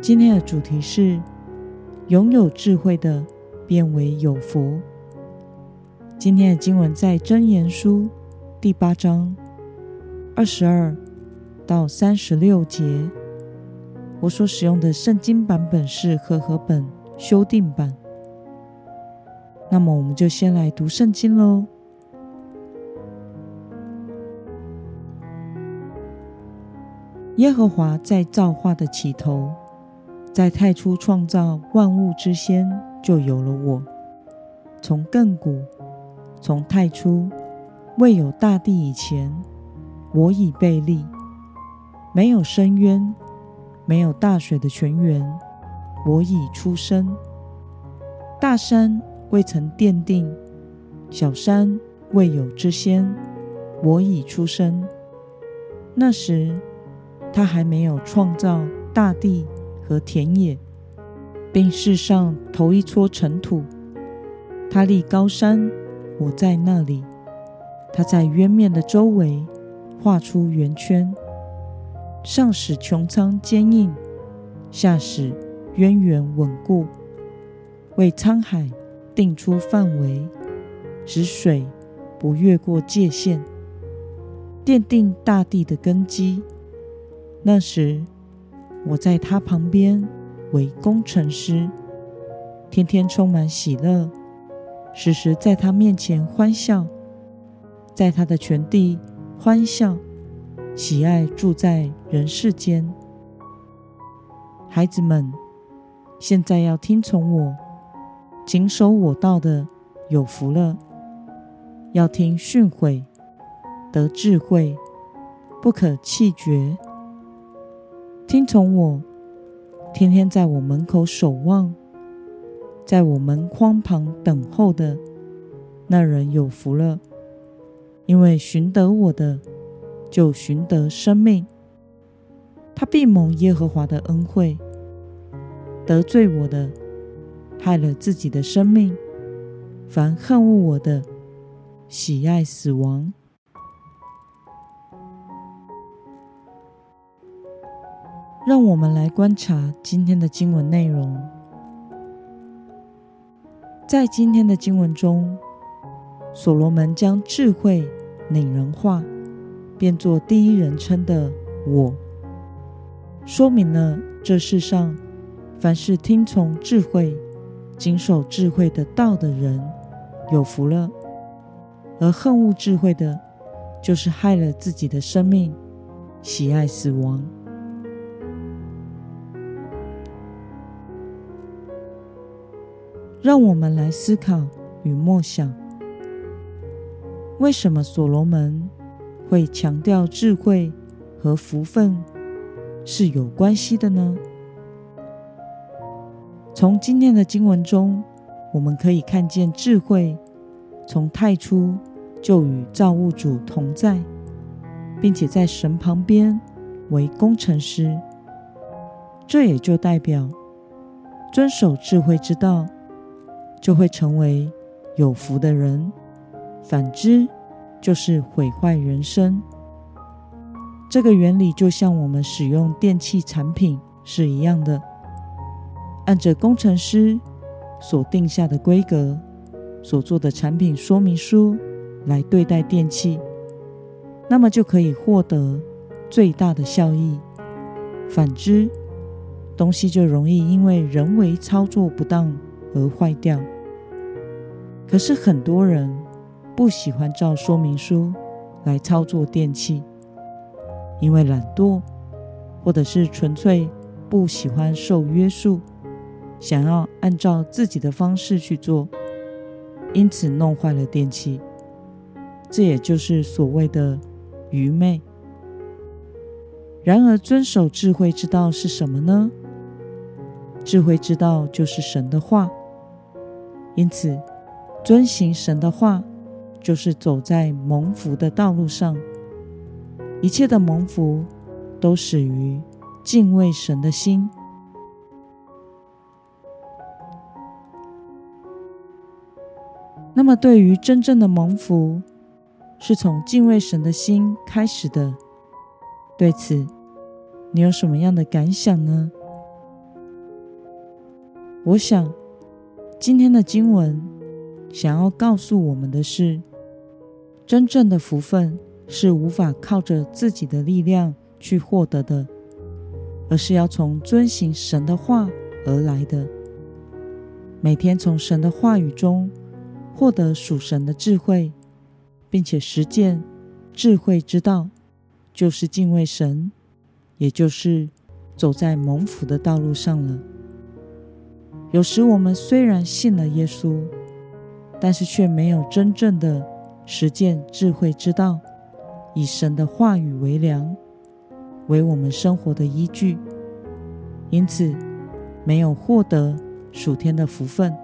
今天的主题是拥有智慧的变为有福。今天的经文在箴言书第八章二十二到三十六节。我所使用的圣经版本是和合本修订版。那么，我们就先来读圣经喽。耶和华在造化的起头，在太初创造万物之先，就有了我。从亘古，从太初，未有大地以前，我已被立；没有深渊，没有大水的泉源，我已出生。大山未曾奠定，小山未有之先，我已出生。那时，他还没有创造大地和田野，并世上头一撮尘土。他立高山，我在那里；他在渊面的周围画出圆圈，上使穹苍坚硬，下使渊源稳固，为沧海定出范围，使水不越过界限，奠定大地的根基。那时，我在他旁边为工程师，天天充满喜乐，时时在他面前欢笑，在他的全地欢笑，喜爱住在人世间。孩子们，现在要听从我，谨守我道的，有福了。要听训诲，得智慧，不可气绝。听从我，天天在我门口守望，在我门框旁等候的那人有福了，因为寻得我的，就寻得生命。他必蒙耶和华的恩惠。得罪我的，害了自己的生命。凡恨恶我的，喜爱死亡。让我们来观察今天的经文内容。在今天的经文中，所罗门将智慧拟人化，变作第一人称的“我”，说明了这世上凡是听从智慧、谨守智慧的道的人有福了；而恨恶智慧的，就是害了自己的生命，喜爱死亡。让我们来思考与默想：为什么所罗门会强调智慧和福分是有关系的呢？从今天的经文中，我们可以看见智慧从太初就与造物主同在，并且在神旁边为工程师。这也就代表遵守智慧之道。就会成为有福的人，反之就是毁坏人生。这个原理就像我们使用电器产品是一样的，按着工程师所定下的规格所做的产品说明书来对待电器，那么就可以获得最大的效益。反之，东西就容易因为人为操作不当而坏掉。可是很多人不喜欢照说明书来操作电器，因为懒惰，或者是纯粹不喜欢受约束，想要按照自己的方式去做，因此弄坏了电器。这也就是所谓的愚昧。然而，遵守智慧之道是什么呢？智慧之道就是神的话。因此，遵行神的话，就是走在蒙福的道路上。一切的蒙福，都始于敬畏神的心。那么，对于真正的蒙福，是从敬畏神的心开始的。对此，你有什么样的感想呢？我想，今天的经文想要告诉我们的是，真正的福分是无法靠着自己的力量去获得的，而是要从遵行神的话而来的。每天从神的话语中。获得属神的智慧，并且实践智慧之道，就是敬畏神，也就是走在蒙福的道路上了。有时我们虽然信了耶稣，但是却没有真正的实践智慧之道，以神的话语为粮，为我们生活的依据，因此没有获得属天的福分。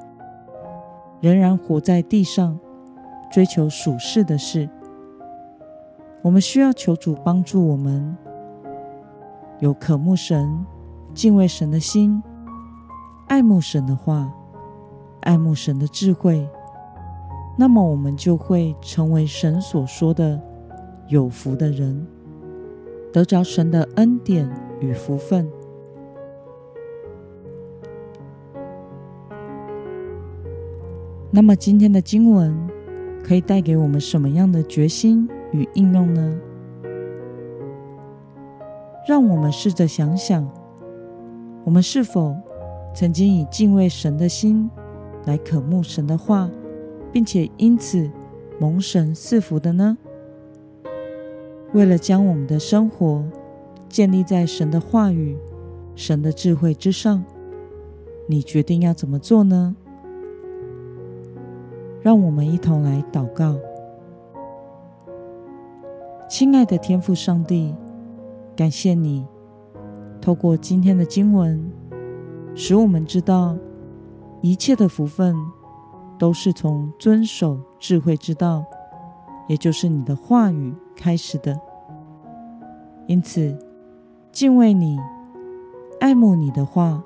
仍然活在地上，追求属世的事。我们需要求主帮助我们，有渴慕神、敬畏神的心，爱慕神的话，爱慕神的智慧。那么，我们就会成为神所说的有福的人，得着神的恩典与福分。那么今天的经文可以带给我们什么样的决心与应用呢？让我们试着想想，我们是否曾经以敬畏神的心来渴慕神的话，并且因此蒙神赐福的呢？为了将我们的生活建立在神的话语、神的智慧之上，你决定要怎么做呢？让我们一同来祷告，亲爱的天父上帝，感谢你透过今天的经文，使我们知道一切的福分都是从遵守智慧之道，也就是你的话语开始的。因此，敬畏你、爱慕你的话，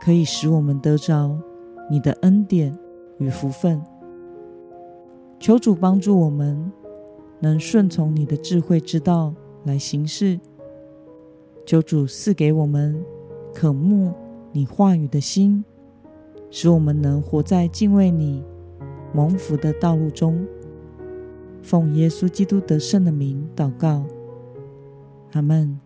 可以使我们得着你的恩典与福分。求主帮助我们，能顺从你的智慧之道来行事。求主赐给我们渴慕你话语的心，使我们能活在敬畏你、蒙福的道路中。奉耶稣基督得胜的名祷告，阿门。